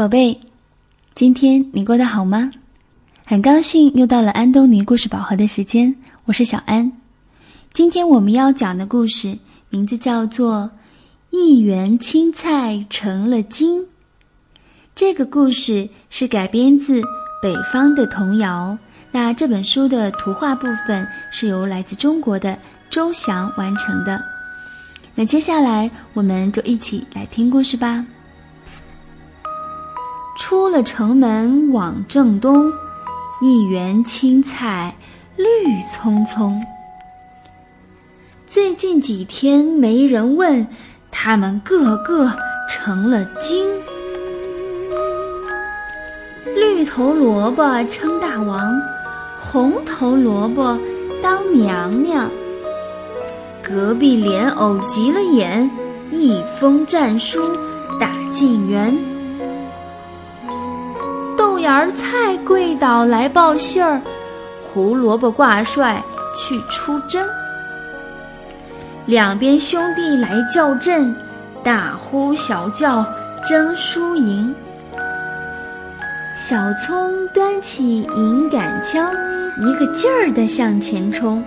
宝贝，今天你过得好吗？很高兴又到了安东尼故事宝盒的时间，我是小安。今天我们要讲的故事名字叫做《一园青菜成了精》。这个故事是改编自北方的童谣。那这本书的图画部分是由来自中国的周翔完成的。那接下来我们就一起来听故事吧。出了城门往正东，一园青菜绿葱葱。最近几天没人问，他们个个成了精。绿头萝卜称大王，红头萝卜当娘娘。隔壁莲藕急了眼，一封战书打进园。芽菜跪倒来报信儿，胡萝卜挂帅去出征。两边兄弟来叫阵，大呼小叫争输赢。小葱端起银杆枪，一个劲儿地向前冲。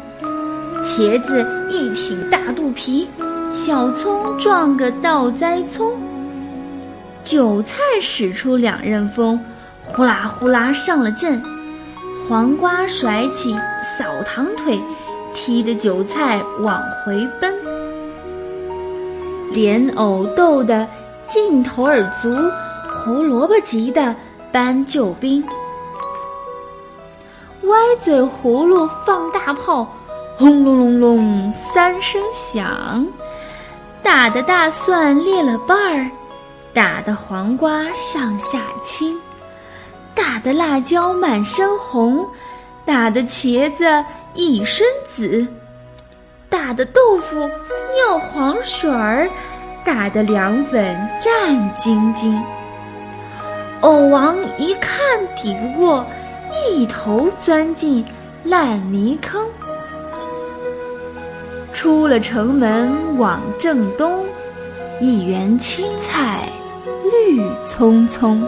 茄子一挺大肚皮，小葱撞个倒栽葱。韭菜使出两刃锋。呼啦呼啦上了阵，黄瓜甩起扫堂腿，踢得韭菜往回奔。莲藕斗得劲头儿足，胡萝卜急得搬救兵。歪嘴葫芦放大炮，轰隆隆隆三声响，打的大蒜裂了瓣儿，打的黄瓜上下青。打的辣椒满身红，打的茄子一身紫，打的豆腐尿黄水儿，打的凉粉战兢兢。藕王一看抵不过，一头钻进烂泥坑。出了城门往正东，一园青菜绿葱葱。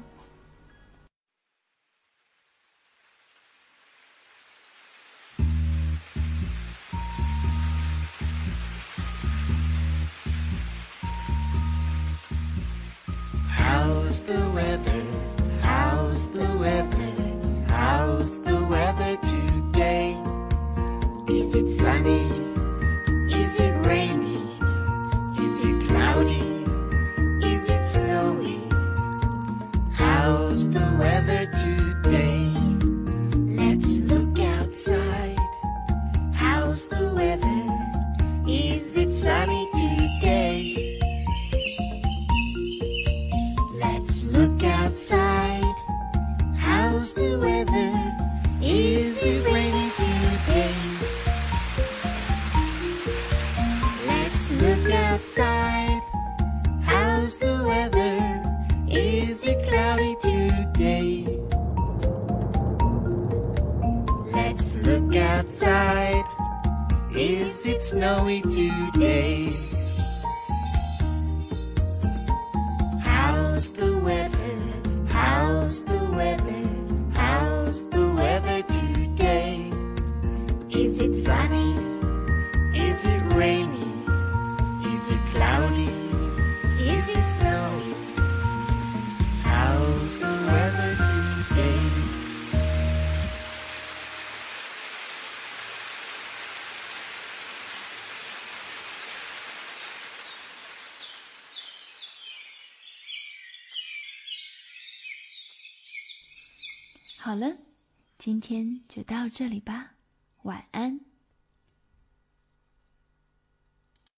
How's the weather? How's the weather? How's the weather today? Is it sunny? Snowy today. 好了，今天就到这里吧，晚安。